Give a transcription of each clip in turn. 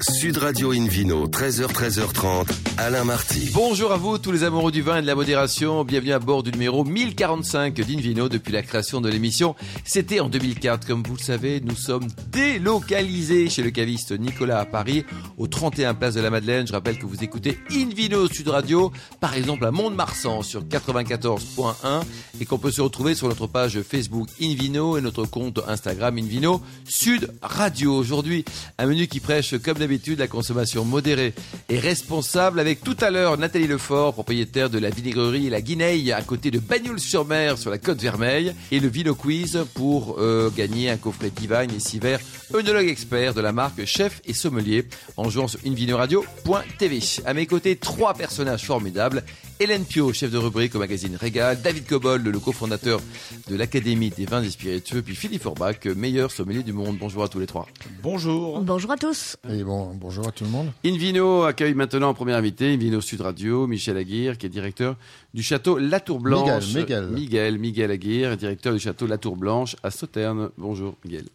Sud Radio Invino, 13h, 13h30, Alain Marty. Bonjour à vous, tous les amoureux du vin et de la modération. Bienvenue à bord du numéro 1045 d'Invino depuis la création de l'émission. C'était en 2004. Comme vous le savez, nous sommes délocalisés chez le caviste Nicolas à Paris, au 31 Place de la Madeleine. Je rappelle que vous écoutez Invino Sud Radio, par exemple à Mont-de-Marsan sur 94.1 et qu'on peut se retrouver sur notre page Facebook Invino et notre compte Instagram Invino Sud Radio. Aujourd'hui, un menu qui prêche comme d'habitude la consommation modérée et responsable avec tout à l'heure Nathalie Lefort, propriétaire de la vinaigrerie La Guineille à côté de Bagnoul-sur-Mer sur la côte Vermeille et le Vino Quiz pour euh, gagner un coffret Divine et Siver, œnologue expert de la marque Chef et Sommelier en jouant sur invinoradio.tv. À mes côtés, trois personnages formidables. Hélène Pio, chef de rubrique au magazine Régal, David Cobol, le cofondateur de l'Académie des vins et spiritueux, puis Philippe Forbach, meilleur sommelier du monde. Bonjour à tous les trois. Bonjour. Bonjour à tous. Et bon, bonjour à tout le monde. Invino accueille maintenant en premier invité, Invino Sud Radio, Michel Aguirre, qui est directeur du château La Tour Blanche. Miguel, Miguel. Miguel, Miguel Aguirre, directeur du château La Tour Blanche à Sauternes. Bonjour Miguel.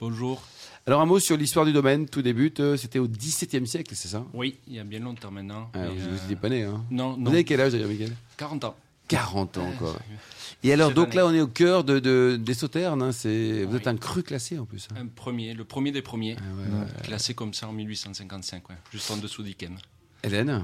Bonjour. Alors un mot sur l'histoire du domaine, tout débute, euh, c'était au XVIIe siècle, c'est ça? Oui, il y a bien longtemps maintenant. ah, Vous euh, n'étiez pas né, hein Non, non. Vous avez quel âge d'ailleurs Miguel 40 ans. 40 ans encore. Et alors, donc là, on est au cœur de, de- des Sauternes. hein, c'est, vous Oui. êtes un cru classé en plus. hein. Un premier, le premier des premiers, Ah ouais, ouais. classé comme ça en 1855, ouais, juste en dessous d'Iken. Hélène?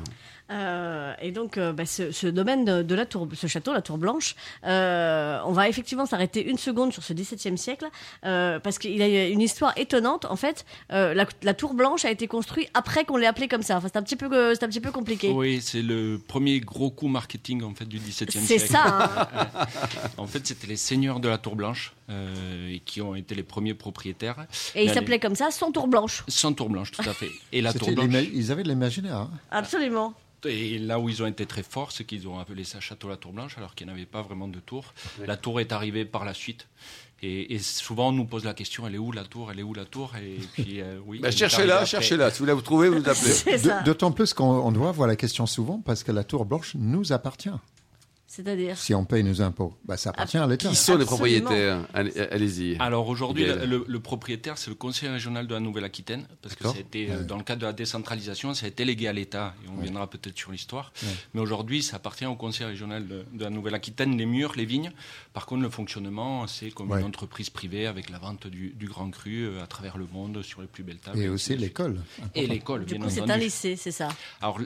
Euh, et donc, euh, bah, ce, ce domaine de, de la tour, ce château, la Tour Blanche, euh, on va effectivement s'arrêter une seconde sur ce XVIIe siècle parce qu'il a une histoire étonnante. En fait, la, la Tour Blanche a été construite après qu'on l'ait appelée comme ça. Enfin, c'est un petit peu, c'est un petit peu compliqué. Oui, c'est le premier gros coup marketing en fait du XVIIe siècle. C'est ça. hein. En fait, c'était les seigneurs de la Tour Blanche euh, et qui ont été les premiers propriétaires. Et il Là, s'appelait comme ça, sans Tour Blanche. Sans Tour Blanche, tout à fait. Et la Tour Blanche. Ils avaient de l'imaginaire. hein. Absolument. Et là où ils ont été très forts, c'est qu'ils ont appelé ça Château la Tour Blanche, alors qu'il n'y avait pas vraiment de tour. La tour est arrivée par la suite. Et, et souvent, on nous pose la question elle est où la tour Elle est où la tour? Et puis, euh, oui. bah, Cherchez-la, cherchez-la. Si vous la trouvez, vous nous appelez. C'est ça. De- D'autant plus qu'on on doit voir la question souvent parce que la Tour Blanche nous appartient. C'est-à-dire. Si on paye nos impôts, bah, ça appartient à l'État. Qui sont les propriétaires Allez- Allez-y. Alors aujourd'hui, le, le- le propriétaire, c'est le conseil régional de la Nouvelle-Aquitaine, parce que D'accord. ça a été, euh, dans le cadre de la décentralisation, ça a été légué à l'État, et on viendra peut-être sur l'histoire. Mais aujourd'hui, ça appartient au conseil régional de, de la Nouvelle-Aquitaine, les murs, les vignes. Par contre, le fonctionnement, c'est comme Ouais. une entreprise privée avec la vente du, du grand cru euh, à travers le monde sur les plus belles tables. Et aussi l'école. Et l'école, Du bien coup, c'est entendu. un lycée, c'est ça? Alors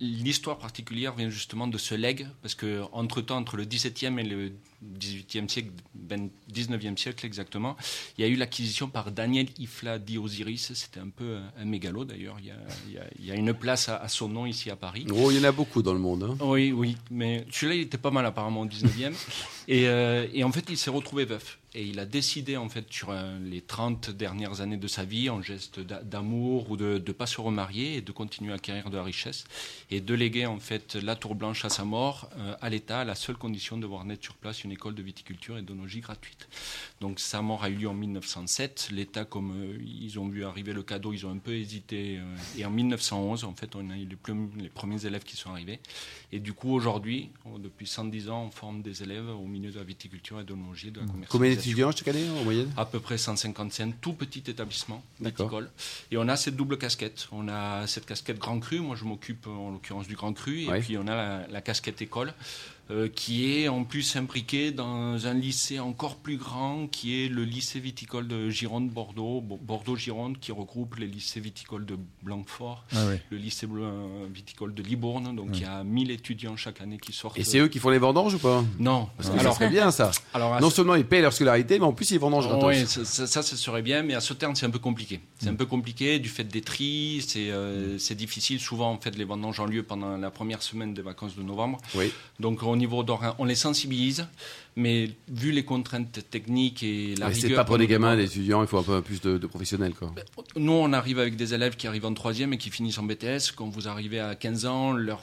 l'histoire particulière vient justement de ce legs, parce que entre temps, entre le XVIIe et le XVIIIe siècle, ben, XIXe siècle exactement, il y a eu l'acquisition par Daniel Ifla dit Osiris. C'était un peu un, mégalo d'ailleurs. Il, y a- il y une place à, à son nom ici à Paris. Oh, il y en a beaucoup dans le monde. hein. Oui, oui, mais celui-là, il était pas mal apparemment au 19e. et, euh, et en fait, il s'est retrouvé veuf. Et il a décidé, en fait, sur euh, les 30 dernières années de sa vie, en geste d'a- d'amour ou de ne pas se remarier et de continuer à acquérir de la richesse, et de léguer, en fait, la Tour Blanche à sa mort euh, à l'État, à la seule condition de voir naître sur place une école de viticulture et d'onologie gratuite. Donc sa mort a eu lieu en 1907. L'État, comme euh, ils ont vu arriver le cadeau, ils ont un peu hésité. euh, et en 1911, en fait, on a eu les, premiers élèves qui sont arrivés. Et du coup, aujourd'hui, oh, depuis 110 ans, on forme des élèves au milieu de la viticulture et de l'onologie, de la Combien commercialisation. d'étudiants chaque année en moyenne? À peu près 155, tout petit établissement viticole. Et on a cette double casquette. On a cette casquette grand cru. Moi, je m'occupe en l'occurrence du grand cru. Et Ouais. puis, on a la, la casquette école. Euh, qui est en plus imbriquée dans un lycée encore plus grand, qui est le lycée viticole de Gironde-Bordeaux, Bo- Bordeaux-Gironde, qui regroupe les lycées viticoles de Blanquefort, Ah oui. le lycée bleu- viticole de Libourne. Donc, il y a 1000 étudiants chaque année qui sortent. Et c'est eux qui font les vendanges ou pas? Non, parce que- Alors, ça serait bien ça. alors, Non seulement ils payent leur scolarité, mais en plus ils vendangent gratos. oui, ça, ça, ça, ça serait bien, mais à ce terme, c'est un peu compliqué. C'est un peu compliqué du fait des tris, c'est euh, c'est difficile. Souvent, en fait, les vendanges ont lieu pendant la première semaine des vacances de novembre. Oui. Donc, au niveau d'horaire, on les sensibilise, mais vu les contraintes techniques et la Mais c'est rigueur pas pour des gamins, des étudiants, il faut un peu plus de, de professionnels. Quoi. Nous, on arrive avec des élèves qui arrivent en troisième et qui finissent en BTS. Quand vous arrivez à 15 ans, leur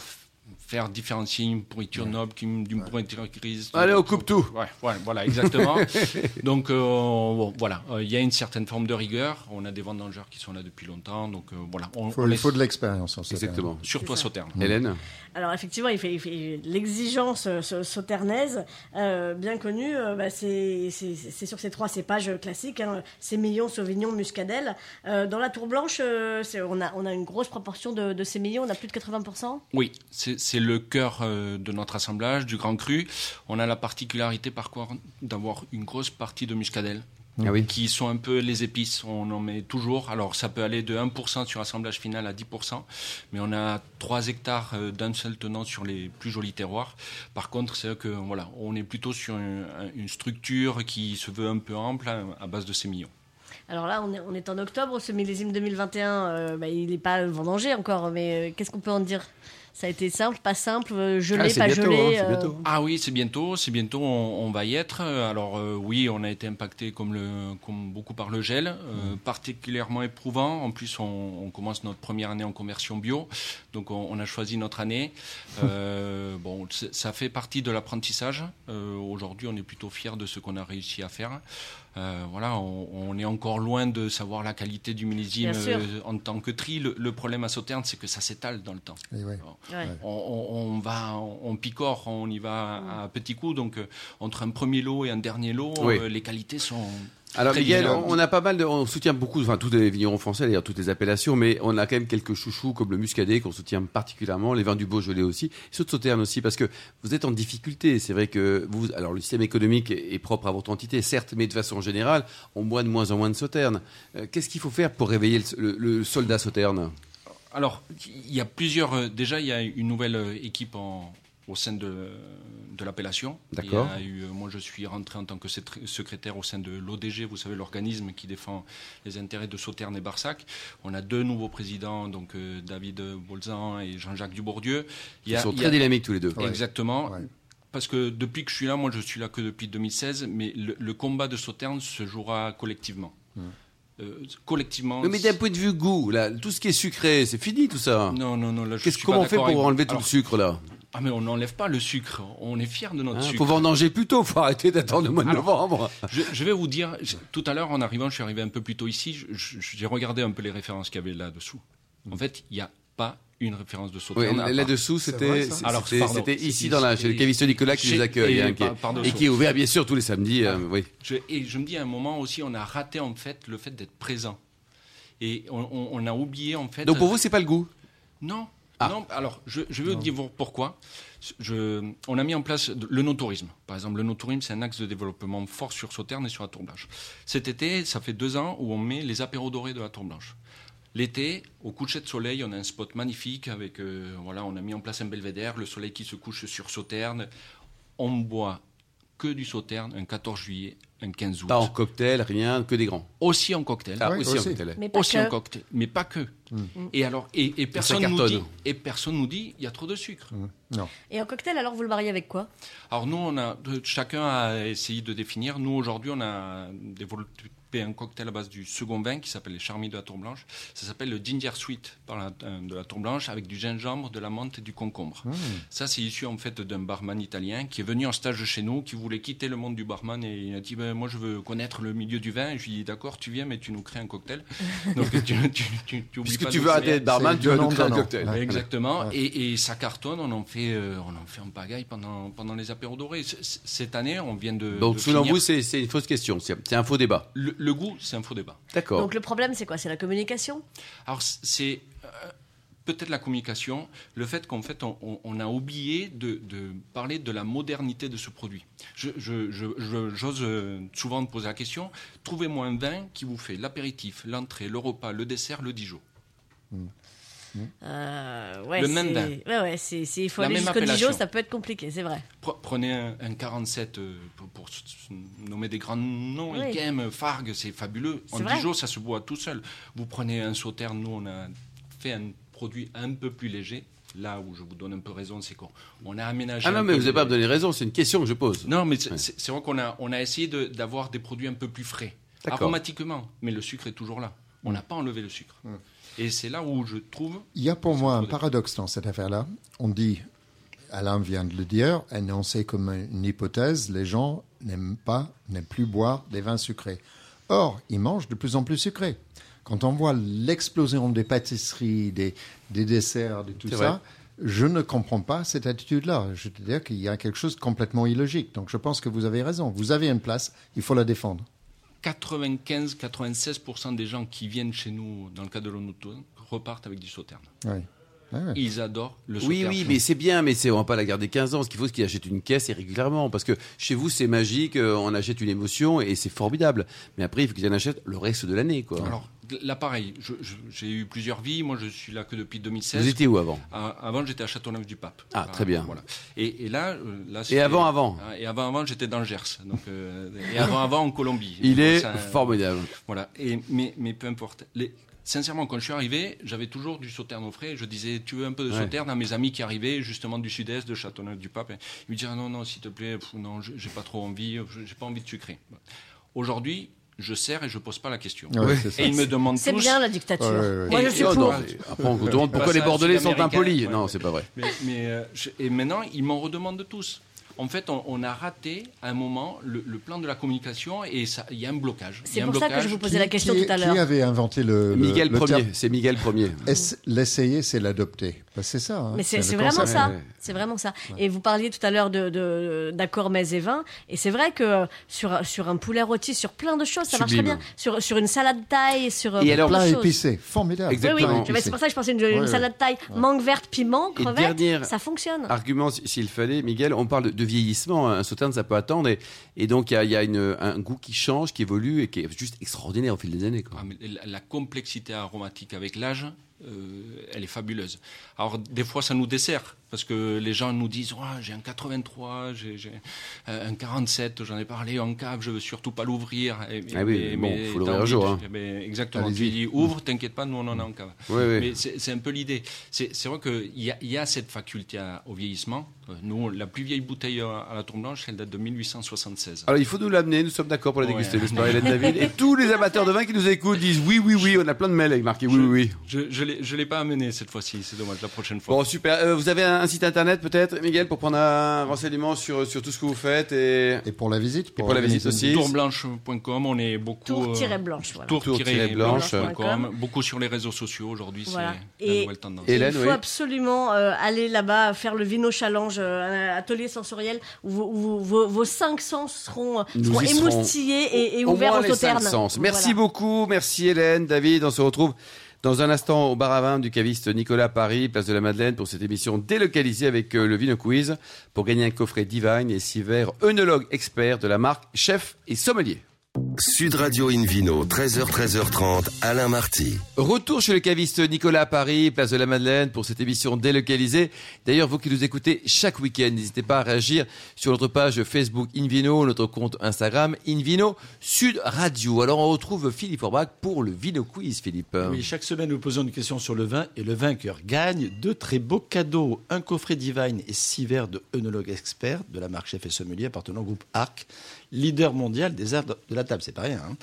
faire différencier une pourriture noble qu'une- d'une pourriture grise. Allez, on coupe tout. Ouais, ouais, voilà, exactement. donc euh, bon, voilà, Euh, il y a une certaine forme de rigueur. On a des vendangeurs qui sont là depuis longtemps, donc euh, voilà. On, Faut- on il laisse- faut de l'expérience. Exactement. Surtout à. Sauternes. Hélène Alors effectivement, l'exigence sau- sauternaise, euh, bien connue. euh, bah, c'est sur ces trois cépages classiques, hein, sémillon, sauvignon, muscadelle. Euh, dans la tour blanche, euh, on, a, on a une grosse proportion de, de sémillon, on a plus de 80%. Oui, c'est c'est le cœur euh, de notre assemblage, du Grand Cru. On a la particularité, par contre, d'avoir une grosse partie de muscadelle. Ah oui. qui sont un peu les épices. On en met toujours. Alors, ça peut aller de 1% sur assemblage final à 10%, mais on a 3 hectares euh, d'un seul tenant sur les plus jolis terroirs. Par contre, c'est vrai que voilà, on est plutôt sur une, une structure qui se veut un peu ample hein, à base de sémillons. Alors là, on est, on est en octobre, ce millésime 2021, euh, bah, il n'est pas vendangé encore, mais euh, qu'est-ce qu'on peut en dire? Ça a été simple, pas simple, euh, gelé, Ah, c'est pas bientôt, gelé hein, c'est euh, bientôt. Ah oui, c'est bientôt, c'est bientôt, on, on va y être. Alors euh, oui, on a été impacté comme, le, comme beaucoup par le gel, euh, particulièrement éprouvant. En plus, on, on commence notre première année en conversion bio, donc on, on a choisi notre année. Euh, bon, ça fait partie de l'apprentissage. Euh, Aujourd'hui, on est plutôt fiers de ce qu'on a réussi à faire. Euh, voilà, on, on est encore loin de savoir la qualité du millésime euh, en tant que tri. Le, le problème à Sauternes, c'est que ça s'étale dans le temps. Et ouais. ouais. On, on- on va, on picore, on y va à petits coups. Donc, euh, entre un premier lot et un dernier lot, Oui. euh, les qualités sont. Alors Miguel, on a pas mal de, on soutient beaucoup, enfin tous les vignerons français, d'ailleurs toutes les appellations, mais on a quand même quelques chouchous comme le muscadet qu'on soutient particulièrement, les vins du Beaujolais aussi, et ceux de Sauternes aussi, parce que vous êtes en difficulté. C'est vrai que vous, alors le système économique est propre à votre entité, certes, mais de façon générale, on boit de moins en moins de Sauternes. Euh, Qu'est-ce qu'il faut faire pour réveiller le, le- le soldat Sauterne Alors, il y a plusieurs. euh, déjà, il y a une nouvelle euh, équipe en- au sein de, de l'appellation. D'accord. Euh, moi, je suis rentré en tant que secré- secrétaire au sein de l'ODG, vous savez, l'organisme qui défend les intérêts de Sauternes et Barsac. On a deux nouveaux présidents, donc euh, David Bolzan et Jean-Jacques Dubourdieu. Il y Ils a- sont très a- dynamiques tous les deux. Ouais. Exactement. Ouais. Parce que depuis que je suis là, moi je suis là que depuis 2016, mais le, le combat de Sauternes se jouera collectivement. Euh, collectivement. Mais d'un point de vue goût, là, tout ce qui est sucré, c'est fini tout ça. Non, non, non. Là, je Qu'est-ce suis comment on fait pour enlever tout Alors, le sucre là? Ah, mais on n'enlève pas le sucre. On est fiers de notre Hein, sucre. Faut vendanger plus tôt, faut arrêter d'attendre le mois de Alors, novembre. Je, je vais vous dire, tout à l'heure en arrivant, je suis arrivé un peu plus tôt ici, j'ai regardé un peu les références qu'il y avait là-dessous. En fait, il n'y a pas une référence de Oui, Sauternes. part- là-dessous, c'était ici dans la chez le caviste Nicolas qui nous accueille et hein, qui est- par- par-dessous. et qui est ouvert bien sûr tous les samedis. euh, oui. Je- et je me dis à un moment aussi, on a raté en fait le fait d'être présent. Et on, on- on a oublié en fait. Donc pour vous, c'est pas le goût? Non. Ah. Non, alors je, vous dire pourquoi. Je, on a mis en place le no-tourisme. Par exemple, le no-tourisme, c'est un axe de développement fort sur Sauternes et sur la Tour Blanche. Cet été, ça fait deux ans où on met les apéros dorés de la Tour Blanche. L'été, au coucher de soleil, on a un spot magnifique avec, euh, voilà, on a mis en place un belvédère, le soleil qui se couche sur Sauternes. On boit que du Sauternes un 14 juillet, un 15 août. Pas en cocktail, rien, que des grands. Aussi en cocktail. Ah, Oui, aussi, en cocktail. Mais pas aussi que. en cocktail, mais pas que. Et alors, et, et personne nous dit, et personne nous dit, il y a trop de sucre. Non. Et en cocktail, alors vous le mariez avec quoi? Alors nous, on a, de- chacun a essayé de définir. Nous aujourd'hui, on a développé un cocktail à base du second vin qui s'appelle les Charmis de la Tour Blanche. Ça s'appelle le Ginger Sweet par la- euh, de la Tour Blanche avec du gingembre, de la menthe et du concombre. Ça, c'est issu en fait d'un barman italien qui est venu en stage chez nous, qui voulait quitter le monde du barman et il a dit ben, moi je veux connaître le milieu du vin. Et je lui dit d'accord, tu viens, mais tu nous crées un cocktail. Donc tu, tu, tu, tu oublies Puisque pas tu veux de barman, tu vas nous créer un cocktail. Ouais. Exactement. Ouais. Et, et ça cartonne, on en fait, euh, on en fait en pagaille pendant, pendant les apéros dorés. Cette année, on vient de. Donc de selon finir- vous, c'est c'est une fausse question, c'est c'est un faux débat. le, le goût, c'est un faux débat. D'accord. Donc le problème, c'est quoi? C'est la communication? Alors, c'est euh, peut-être la communication, le fait qu'en fait, on, on- on a oublié de, de parler de la modernité de ce produit. Je- je- je- je- J'ose euh, souvent poser la question trouvez-moi un vin qui vous fait l'apéritif, l'entrée, le repas, le dessert, le Dijon. Euh, ouais, Le même vin. Ouais, ouais, c'est, il faut La aller même jusqu'au Dijon, ça peut être compliqué, c'est vrai. Pre- Prenez un, un 47 euh, pour, nommer des grands noms. Oui. Ikem, Fargue, c'est fabuleux. En vrai. Dijon, ça se boit tout seul. Vous prenez un Sauterne, nous, on a fait un produit un peu plus léger. Là où je vous donne un peu raison, c'est qu'on on a aménagé. Ah non, mais vous n'avez pas me donné raison, c'est une question que je pose. Non, mais c'est vrai qu'on a, on a essayé de- d'avoir des produits un peu plus frais, aromatiquement. Mais le sucre est toujours là. On n'a pas enlevé le sucre. Et c'est là où je trouve. Il y a pour moi un paradoxe dans cette affaire-là. On dit Alain vient de le dire, énoncé comme une hypothèse, les gens n'aiment pas, n'aiment plus boire des vins sucrés. Or, ils mangent de plus en plus sucré. Quand on voit l'explosion des pâtisseries, des, des desserts, de tout ça, vrai. je ne comprends pas cette attitude-là. Je veux dire qu'il y a quelque chose de complètement illogique. Donc je pense que vous avez raison. Vous avez une place, il faut la défendre. 95-96% des gens qui viennent chez nous dans le cadre de l'onotone repartent avec du sauterne. Oui. Ouais, ouais. Ils adorent le Oui, sauterne. oui, mais c'est bien, mais c'est, on va pas la garder 15 ans. Ce qu'il faut, c'est qu'il achète une caisse et régulièrement. Parce que chez vous, c'est magique, euh, on achète une émotion et c'est formidable. Mais après, il faut qu'ils en achètent le reste de l'année, quoi. Alors là, pareil, j'ai eu plusieurs vies. Moi, je suis là que depuis 2016. vous étiez où avant? Avant, j'étais à Châteauneuf-du-Pape. Ah, très bien. Voilà. Et, et là, euh, là Et avant, avant? Ah, Et avant, avant, j'étais dans le Gers. Donc, euh, et avant, avant, en Colombie. Il Donc, est ça, euh, formidable. Voilà. Et, mais, mais peu importe. Les- sincèrement, quand je suis arrivé, j'avais toujours du sauterne au frais. Je disais, tu veux un peu de Ouais. sauterne à mes amis qui arrivaient justement du sud-est, de Châteauneuf-du-Pape. Ils me disaient, ah non, non, s'il te plaît, pff, non, j'ai pas trop envie, j'ai pas envie de sucrer. Aujourd'hui, je sers et je pose pas la question. Ouais, c'est ça. Et ils me demandent C'est bien la dictature. Ouais, ouais, ouais. Moi, je suis Oh, pour. non, après, on vous demande pourquoi les Bordelais sont impolis. Ouais, non, ouais. c'est pas vrai. Mais, mais, euh, je- et maintenant, ils m'en redemandent tous. En fait, on, on a raté à un moment le, le plan de la communication et ça- il y a un blocage. Il y C'est a un pour ça que blocage. je vous posais Qui- la question qui- tout à Qui l'heure. avait inventé le, le- Miguel le Premier, terme c'est Miguel Premier. Ess- L'essayer, c'est l'adopter. Ben, c'est ça. hein. Mais c'est vraiment ça. Ouais, ouais. C'est vraiment ça. Et vous parliez tout à l'heure de- de- d'accord mets et vin. Et c'est vrai que sur, sur un poulet rôti, sur plein de choses, ça marche très Sublime. bien. Sur, sur une salade taille, sur euh, Et alors, plein de épicé, formidable. Exact. Oui, oui. Exactement. C'est pour ça que je pensais une, une Ouais, salade taille, mangue verte, piment, Et crevette, dernière- ça fonctionne. Argument, si- s'il fallait, Miguel, on parle de, vieillissement. Un sauterne, ça peut attendre. Et, et donc, il y a, il y a une- un goût qui change, qui évolue et qui est juste extraordinaire au fil des années. Quoi. Ah, mais la, la complexité aromatique avec l'âge, elle est fabuleuse. Alors, des fois, ça nous dessert, parce que les gens nous disent Ouais, J'ai un 83, j'ai un 47, j'en ai parlé en cave, je veux surtout pas l'ouvrir. Ah oui, bon, faut l'ouvrir un jour, hein. exactement. Tu dis Ouvre, t'inquiète pas, nous, on en a en cave. Oui, oui. Mais c'est c'est un peu l'idée. C'est vrai qu'il y, a- il y a cette faculté à- au vieillissement. Euh, Nous, la plus vieille bouteille à la tour blanche, elle date de 1876. Alors, il faut nous l'amener, nous sommes d'accord pour la Ouais. déguster, Hélène David? Et tous les amateurs de vin qui nous écoutent disent oui, oui, oui, on a plein de mails avec marqué oui, oui, oui. Je ne l'ai pas amené cette fois-ci, c'est dommage, la prochaine fois. Bon, super. Euh, vous avez un, un site internet peut-être, Miguel, pour prendre un renseignement sur, sur tout ce que vous faites et... Et pour la visite pour la visite aussi. Tourblanche.com, on est beaucoup. Tour-blanche, voilà. Tour-blanche.com. Beaucoup sur les réseaux sociaux aujourd'hui, Voilà. c'est la Et- nouvelle tendance. Et- Hélène, il faut oui. absolument euh, aller là-bas faire le Vino Challenge, euh, un atelier sensoriel où, vos- où vos, vos cinq sens seront, serons. émoustillés et, et Au ouverts moins au les cinq sauterne. sens. Merci Voilà. beaucoup, merci Hélène, David. On se retrouve dans un instant au bar à vin du caviste Nicolas Paris, place de la Madeleine, pour cette émission délocalisée avec euh, le Vino Quiz pour gagner un coffret Divine et six verres œnologue expert de la marque Chef et Sommelier. Sud Radio Invino, 13h, 13h30, Alain Marty. Retour chez le caviste Nicolas à Paris, place de la Madeleine, pour cette émission délocalisée. D'ailleurs, vous qui nous écoutez chaque week-end, n'hésitez pas à réagir sur notre page Facebook Invino, notre compte Instagram Invino Sud Radio. Alors, on retrouve Philippe Orbach pour le Vino Quiz, Philippe. Oui, chaque semaine, nous posons une question sur le vin et le vainqueur gagne deux très beaux cadeaux. Un coffret Divine et six verres de œnologue expert de la marque Chef et Sommelier appartenant au groupe Arc, leader mondial des arts de la table. C'est pas rien. hein.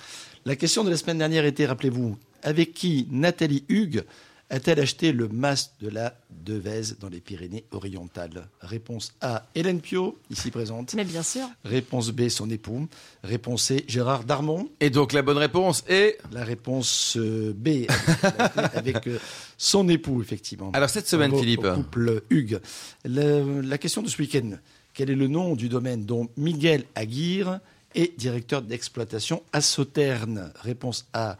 La question de la semaine dernière était, rappelez-vous, avec qui Nathalie Hugues a-t-elle acheté le mas de la Devèze dans les Pyrénées-Orientales Réponse A, Hélène Pio, ici présente. Mais bien sûr. Réponse B, son époux. Réponse C, Gérard Darmon. Et donc, la bonne réponse est... La réponse euh, B, avec, avec, euh, son époux, effectivement. Alors, cette semaine, Bravo Philippe. au couple Hugues. Le- la question de ce week-end, quel est le nom du domaine dont Miguel Aguirre est directeur d'exploitation à Sauternes Réponse A,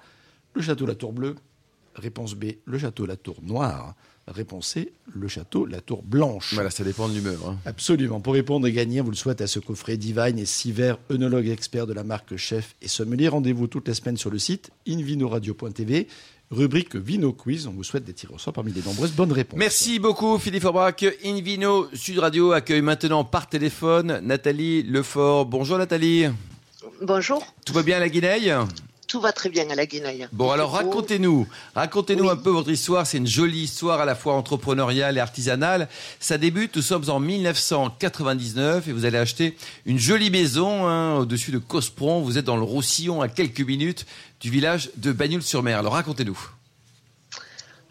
le château La Tour Bleue. Réponse B, le château La Tour Noire. Réponse C, le château La Tour Blanche. Voilà, ça dépend de l'humeur. hein. Absolument. Pour répondre et gagner, vous le souhaite à ce coffret Divine et six verres œnologue expert de la marque Chef et Sommelier. Rendez-vous toutes les semaines sur le site invinoradio.tv, rubrique Vino Quiz. On vous souhaite des tirs au sort parmi les nombreuses bonnes réponses. Merci beaucoup, Philippe Orbach. Invino Sud Radio accueille maintenant par téléphone Nathalie Lefort. Bonjour, Nathalie. Bonjour, Tout va bien à la Guinée tout va très bien à la Guinée. Bon, alors racontez-nous, racontez-nous Oui. un peu votre histoire. C'est une jolie histoire à la fois entrepreneuriale et artisanale. Ça débute, nous sommes en 1999 et vous allez acheter une jolie maison hein, au-dessus de Cospron. Vous êtes dans le Roussillon à quelques minutes du village de Bagnoul-sur-Mer. Alors racontez-nous.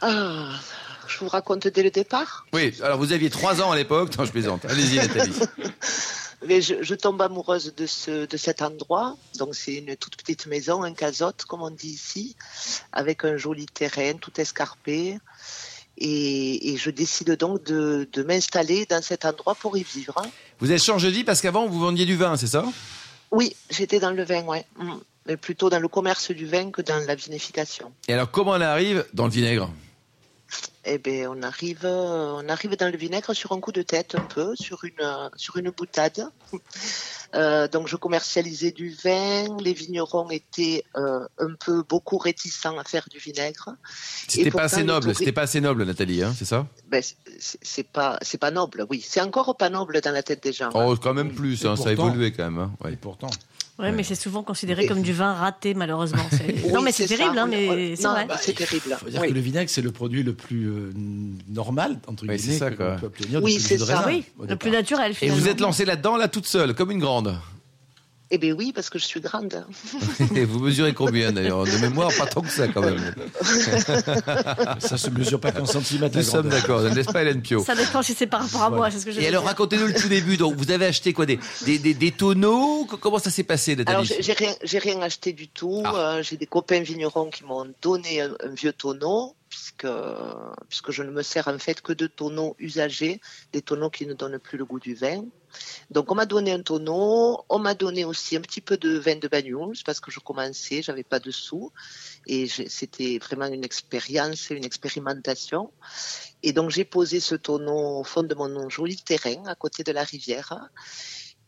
Ah, Je vous raconte dès le départ? Oui, alors vous aviez trois ans à l'époque. Non, je plaisante. Allez-y, Nathalie. Mais je, je tombe amoureuse de, ce, de cet endroit. Donc c'est une toute petite maison, un casotte, comme on dit ici, avec un joli terrain, tout escarpé. Et, et je décide donc de, de m'installer dans cet endroit pour y vivre. Vous avez changé de vie parce qu'avant, vous vendiez du vin, c'est ça? Oui, j'étais dans le vin, ouais. Mm. Mais plutôt dans le commerce du vin que dans la vinification. Et alors, comment on arrive dans le vinaigre? Eh ben, on arrive, euh, on arrive dans le vinaigre sur un coup de tête un peu, sur une, euh, sur une boutade. Euh, donc, je commercialisais du vin. Les vignerons étaient euh, un peu beaucoup réticents à faire du vinaigre. C'était pas assez le noble, c'était pas assez noble, Nathalie, hein, c'est ça? Ben, c'est pas, c'est pas noble. Oui, c'est encore pas noble dans la tête des gens. Oh, quand même plus, hein, ça a évolué quand même. hein, ouais. Et pourtant. Ouais, mais c'est souvent considéré comme du vin raté, malheureusement. Oui, non, mais c'est terrible, hein, mais Oui, c'est vrai. bah, c'est terrible. Il faut dire Oui. que le vinaigre, c'est le produit le plus euh, normal, entre Oui, guillemets, c'est ça, peut obtenir Oui, le c'est ça. raisin, Oui, le départ. plus naturel, Et vous êtes lancée là-dedans, là, toute seule, comme une grande. Eh ben oui, parce que je suis grande. Et vous mesurez combien d'ailleurs De mémoire, pas tant que ça quand même. Ça se mesure pas qu'en centimètres. Nous sommes d'accord, n'est-ce pas Hélène Pio Ça dépend si c'est par rapport à moi, c'est ce que je Et alors racontez-nous le tout début. Donc vous avez acheté quoi des, des, des, des tonneaux Co- Comment ça s'est passé, Alors, Nathalie j'ai j'ai rien, j'ai rien acheté du tout. Ah. Euh, j'ai des copains vignerons qui m'ont donné un, un vieux tonneau, puisque, puisque je ne me sers en fait que de tonneaux usagés, des tonneaux qui ne donnent plus le goût du vin. Donc, on m'a donné un tonneau. On m'a donné aussi un petit peu de vin de Banyuls, parce que je commençais, j'avais pas de sous. Et c'était vraiment une expérience, une expérimentation. Et donc, j'ai posé ce tonneau au fond de mon joli terrain, à côté de la rivière.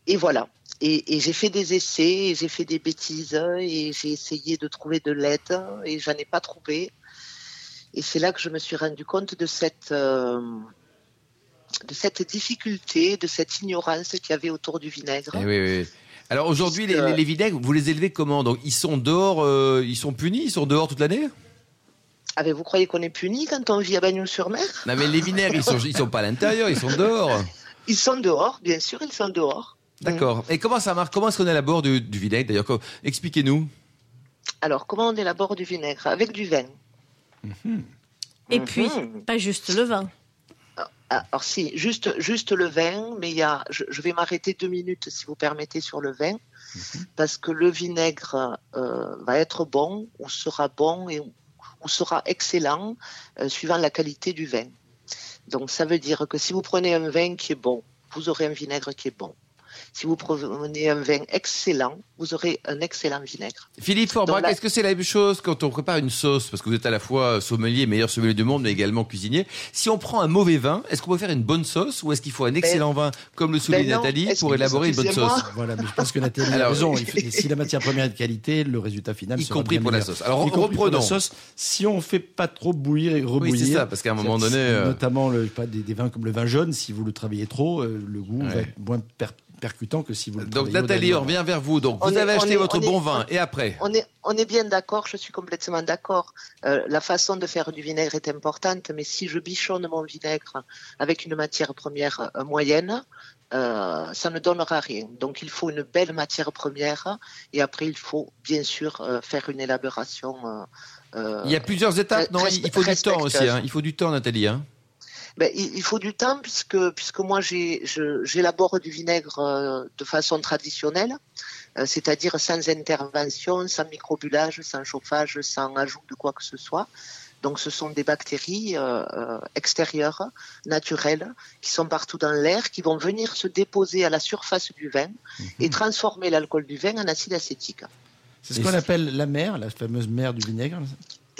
Et voilà. Et, j'ai fait des essais, j'ai fait des bêtises, et j'ai essayé de trouver de l'aide, et j'en ai pas trouvé. Et c'est là que je me suis rendu compte de cette, euh, de cette difficulté, de cette ignorance qu'il y avait autour du vinaigre. Eh oui, oui, oui. Alors aujourd'hui, les, Puisque- les, les vinaigres, vous les élevez comment Donc ils sont dehors, euh, ils sont punis, ils sont dehors toute l'année? Ah, mais vous croyez qu'on est puni quand on vit à Bagnols-sur-Mer Non mais les vinaigres, ils sont, ils sont pas à l'intérieur, ils sont dehors. Ils sont dehors, bien sûr, ils sont dehors. D'accord. Et comment ça marche? Comment est-ce qu'on élabore du, du vinaigre? D'ailleurs, expliquez-nous. Alors, comment on élabore du vinaigre? Avec du vin. Et puis, Mhm. pas juste le vin. Ah, Alors si, juste, juste le vin, mais il y a, je, je vais m'arrêter deux minutes si vous permettez sur le vin, parce que le vinaigre euh, va être bon ou sera bon et ou sera excellent euh, suivant la qualité du vin. Donc ça veut dire que si vous prenez un vin qui est bon, vous aurez un vinaigre qui est bon. Si vous prenez un vin excellent, vous aurez un excellent vinaigre. Philippe Forbach, là- est-ce que c'est la même chose quand on prépare une sauce? Parce que vous êtes à la fois sommelier, meilleur sommelier du monde, mais également cuisinier. Si on prend un mauvais vin, est-ce qu'on peut faire une bonne sauce ou est-ce qu'il faut un excellent vin, comme le souligne ben. Nathalie, pour élaborer une bonne sauce? Voilà, mais je pense que Nathalie a raison. Si la matière première est de qualité, le résultat final Y sera compris bien pour la sauce. Alors, Y la reprenons. sauce, si on fait pas trop bouillir et rebouillir, c'est ça, parce qu'à un moment donné, euh, notamment le, pas des, des vins comme le vin jaune, si vous le travaillez trop, euh, le goût Ouais. va être moins per- percutant que si vous le Donc Nathalie, on revient vers vous. Donc On vous est- avez acheté est- votre est- bon vin et après On est, on est bien d'accord, je suis complètement d'accord. Euh, la façon de faire du vinaigre est importante, mais si je bichonne mon vinaigre avec une matière première euh, moyenne, euh, ça ne donnera rien. Donc il faut une belle matière première et après il faut bien sûr euh, faire une élaboration. Il y a plusieurs étapes, non? Il faut du temps aussi. hein. Il faut du temps, Nathalie. hein. Ben, il, il faut du temps puisque puisque moi j'élabore du vinaigre euh, de façon traditionnelle, euh, c'est-à-dire sans intervention, sans microbulage, sans chauffage, sans ajout de quoi que ce soit. Donc ce sont des bactéries euh, extérieures, naturelles, qui sont partout dans l'air, qui vont venir se déposer à la surface du vin et transformer l'alcool du vin en acide acétique. C'est ce qu'on appelle la mer, la fameuse mer du vinaigre.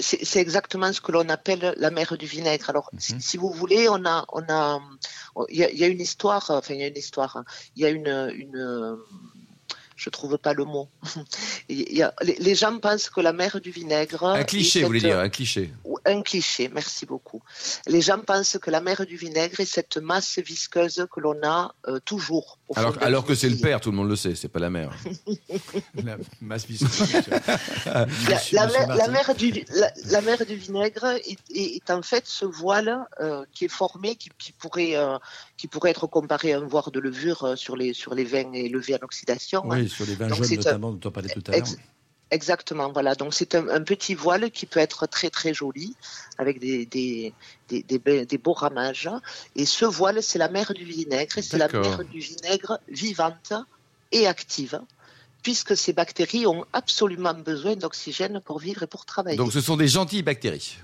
C'est exactement ce que l'on appelle la mer du vinaigre. Alors, si, si vous voulez, on a, on a, il y a, il y a une histoire. Enfin, il y a une histoire. Il y a une, une, je trouve pas le mot. Il y a, les, les gens pensent que la mer du vinaigre. Un est cliché, vous voulez cette- dire, un cliché. un cliché, merci beaucoup. Les gens pensent que la mer du vinaigre est cette masse visqueuse que l'on a euh, toujours. Alors, que c'est le père, tout le monde le sait, c'est pas la mère. La masse visqueuse. La, la monsieur mer, la Martin. mer du, la, la mer du vinaigre est, est- est en fait ce voile euh, qui est formé, qui, qui pourrait, euh, qui pourrait être comparé à un voile de levure euh, sur les, sur les vins et levés en oxydation. hein. Oui, sur les vins Donc, jaunes un- notamment dont on parlait tout à l'heure. Ex- Exactement, voilà. Donc c'est un, un petit voile qui peut être très très joli, avec des, des, des, des, be- des beaux ramages. Et ce voile, c'est la mère du vinaigre, et c'est la mère du vinaigre vivante et active, puisque ces bactéries ont absolument besoin d'oxygène pour vivre et pour travailler. Donc ce sont des gentilles bactéries.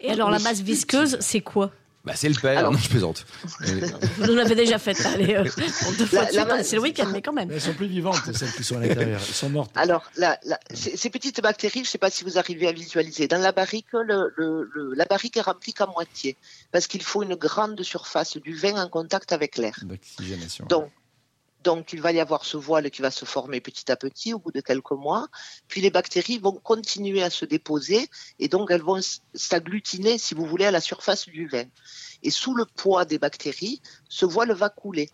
Et alors, la masse visqueuse, c'est quoi? Bah, c'est le père, Alors- non, je plaisante. Vous nous l'avez déjà fait, allez, euh, pour deux fois La- de suite, la hein, c'est le week-end, mais quand même. Mais elles sont plus vivantes, celles qui sont à l'intérieur. Elles sont mortes. Alors, la- la- ces, ces petites bactéries, je ne sais pas si vous arrivez à visualiser. Dans la barrique, le- le- le- la barrique est remplie qu'à moitié, parce qu'il faut une grande surface du vin en contact avec l'air. D'oxygénation. Donc, donc, il va y avoir ce voile qui va se former petit à petit au bout de quelques mois. Puis les bactéries vont continuer à se déposer et donc elles vont s'agglutiner, si vous voulez, à la surface du vin. Et sous le poids des bactéries, ce voile va couler.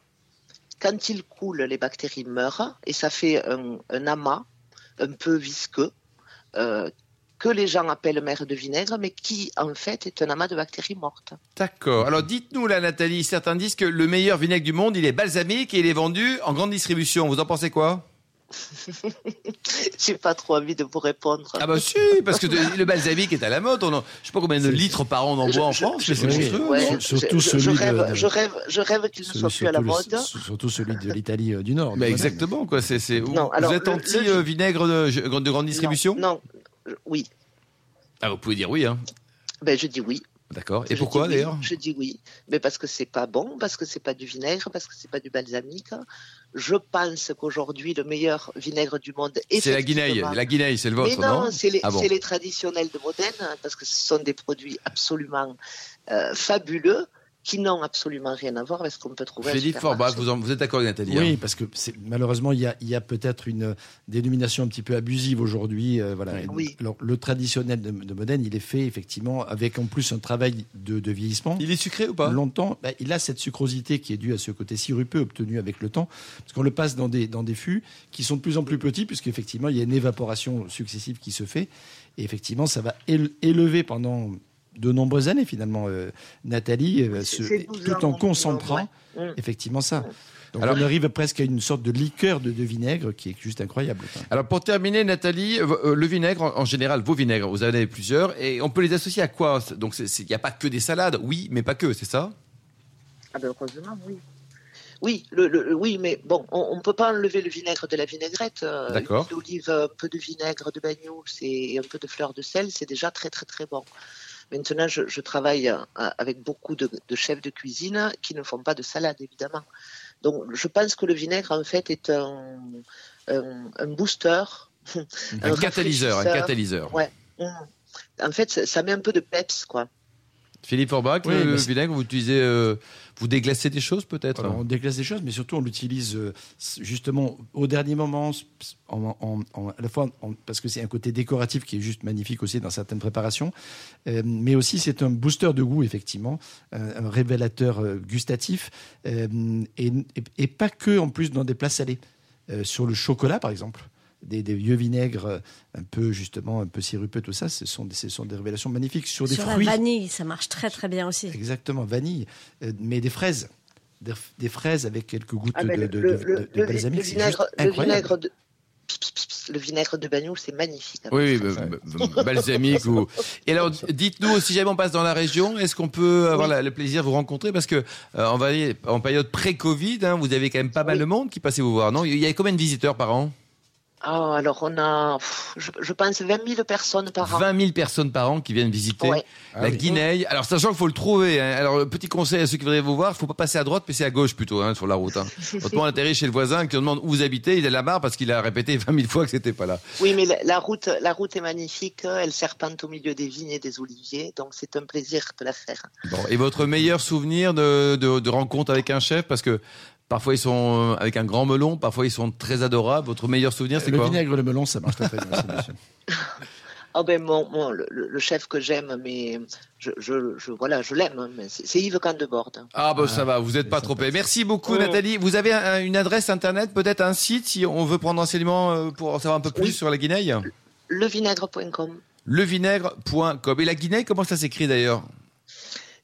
Quand il coule, les bactéries meurent et ça fait un, un amas un peu visqueux euh, que les gens appellent mer de vinaigre, mais qui en fait est un amas de bactéries mortes. D'accord. Alors dites-nous là, Nathalie, certains disent que le meilleur vinaigre du monde, il est balsamique et il est vendu en grande distribution. Vous en pensez quoi? J'ai pas trop envie de vous répondre. Ah bah si, parce que le balsamique est à la mode. On en, je sais pas combien de litres par an on en Je- boit en je- France, je- mais c'est oui, monstrueux. Surtout je, je- celui je de- rêve, de- je rêve, je rêve qu'il ne soit plus à la mode. surtout celui de l'Italie euh, du Nord. Exactement, quoi. C'est, vous, Non, alors, vous êtes anti le- euh, vinaigre de, de grande distribution? Non, non, oui. Ah, vous pouvez dire oui, hein. Ben, je dis oui. D'accord. Et Je pourquoi oui, d'ailleurs Je dis oui. Mais parce que c'est pas bon, parce que c'est pas du vinaigre, parce que c'est pas du balsamique. Je pense qu'aujourd'hui, le meilleur vinaigre du monde est. C'est la guinaille. La guinaille, c'est le vôtre, Mais non, non c'est les, Ah bon. c'est les traditionnels de Modène, parce que ce sont des produits absolument euh, fabuleux qui n'ont absolument rien à voir avec ce qu'on peut trouver. Philippe. Forbach, vous, en- vous êtes d'accord avec Nathalie Oui, hein parce que malheureusement, il y a, il y a peut-être une dénomination un petit peu abusive aujourd'hui. euh, voilà. Oui. Alors, le traditionnel de, de Modène, il est fait effectivement avec en plus un travail de, de vieillissement. Il est sucré ou pas? Longtemps, bah, il a cette sucrosité qui est due à ce côté sirupeux obtenu avec le temps, parce qu'on le passe dans des, dans des fûts qui sont de plus en plus petits, puisqu'effectivement, il y a une évaporation successive qui se fait. Et effectivement, ça va éle- élever pendant de nombreuses années, finalement, euh, Nathalie, euh, C'est- ce- c'est 12 tout en concentrant ouais. Mm. effectivement ça. Donc Alors- on arrive presque à une sorte de liqueur de, de vinaigre qui est juste incroyable. quoi. Alors pour terminer, Nathalie, euh, le vinaigre, en, en général, vos vinaigres, vous en avez plusieurs, et on peut les associer à quoi? Donc il n'y a pas que des salades, oui, mais pas que, c'est ça? Ah ben heureusement, oui. Oui, le, le- le- oui, mais bon, on ne peut pas enlever le vinaigre de la vinaigrette. euh, D'accord. D'olive, un peu de vinaigre de bagnouls et un peu de fleur de sel, c'est déjà très très très bon. Maintenant, je, je travaille euh, avec beaucoup de, de chefs de cuisine qui ne font pas de salade, évidemment. Donc, je pense que le vinaigre, en fait, est un, un, un booster. Un catalyseur, un catalyseur. Ouais. Mm. En fait, ça, ça met un peu de peps, quoi. Philippe Forbach, Oui, le vinaigre, vous utilisez, euh, vous déglacez des choses peut-être on déglace des choses, mais surtout on l'utilise euh, justement au dernier moment, en- en- en- à la fois parce que c'est un côté décoratif qui est juste magnifique aussi dans certaines préparations, euh, mais aussi c'est un booster de goût effectivement, un révélateur gustatif, et, et- et pas que en plus dans des plats salés. Sur le chocolat par exemple. Des, des vieux vinaigres euh, un peu justement un peu sirupeux tout ça ce sont des, ce sont des révélations magnifiques sur des Sur fruits la vanille, ça marche très très bien aussi. Exactement, vanille, euh, mais des fraises. Des, des fraises avec quelques gouttes Ah de, le, de, le- de- le- de le- balsamique. le c'est juste le incroyable. vinaigre de le vinaigre bagnoul, c'est magnifique. avec Oui, les oui, fraises. b- b- balsamique ou. Et alors, dites-nous, si jamais on passe dans la région, est-ce qu'on peut avoir Oui. la- le plaisir de vous rencontrer? Parce que euh, on va dire, en période pré-Covid, hein, vous avez quand même pas mal Oui. de monde qui passait vous voir, non? Il y a combien de visiteurs par an? Ah, alors on a, pff, je, je pense, 20 000 personnes par an. 20 000 personnes par an qui viennent visiter Ouais. Ah la oui. Guinée. Alors, sachant qu'il faut le trouver. hein. Alors, le petit conseil à ceux qui voudraient vous voir, il faut pas passer à droite, mais c'est à gauche plutôt hein, sur la route. Hein. Autrement, on atterrit chez le voisin qui nous demande où vous habitez. Il a la barre parce qu'il a répété 20 000 fois que c'était pas là. Oui, mais la, la route, la route est magnifique. Elle serpente au milieu des vignes et des oliviers, donc c'est un plaisir de la faire. Bon, et votre meilleur souvenir de, de, de rencontre avec un chef? Parce que parfois ils sont euh, avec un grand melon, parfois ils sont très adorables. Votre meilleur souvenir, c'est Le quoi vinaigre, le melon, ça marche très très bien. Ah ben mon, mon- le, le- le chef que j'aime, mais je, je, je- voilà, je l'aime. hein, mais c'est Yves Candeborde. Ah bah ça va, vous n'êtes pas trompé. Merci beaucoup Oh. Nathalie. Vous avez un- une adresse internet, peut-être un site si on veut prendre renseignement euh, pour en savoir un peu plus Oui. sur la Guinée Levinaigre.com. Levinaigre.com. Et la Guinée, comment ça s'écrit d'ailleurs?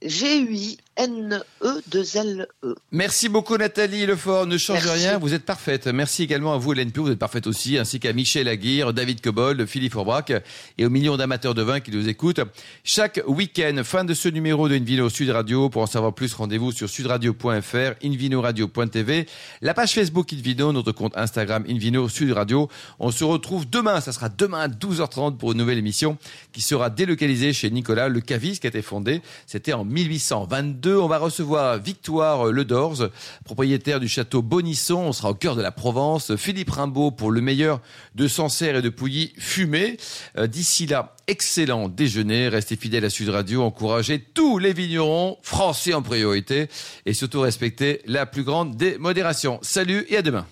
G-U-I-N-E-I-G-R-E. N-E-2-L-E. Merci beaucoup Nathalie Lefort, ne change Merci. rien, vous êtes parfaite. Merci également à vous Hélène Pio, vous êtes parfaite aussi, ainsi qu'à Michel Aguirre, David Cobold, Philippe Forbrac et aux millions d'amateurs de vin qui nous écoutent. Chaque week-end, fin de ce numéro de Invino Sud Radio. Pour en savoir plus, rendez-vous sur sudradio.fr, invinoradio.tv, la page Facebook Invino, notre compte Instagram Invino Sud Radio. On se retrouve demain, ça sera demain à 12h30 pour une nouvelle émission qui sera délocalisée chez Nicolas Le Cavis qui a été fondé. C'était en 1822. On va recevoir Victoire Ledorze, propriétaire du château Bonisson. On sera au cœur de la Provence. Philippe Rimbaud pour le meilleur de Sancerre et de Pouilly fumé. Euh, D'ici là, excellent déjeuner. Restez fidèles à Sud Radio. Encouragez tous les vignerons français en priorité et surtout respectez la plus grande des modérations. Salut et à demain.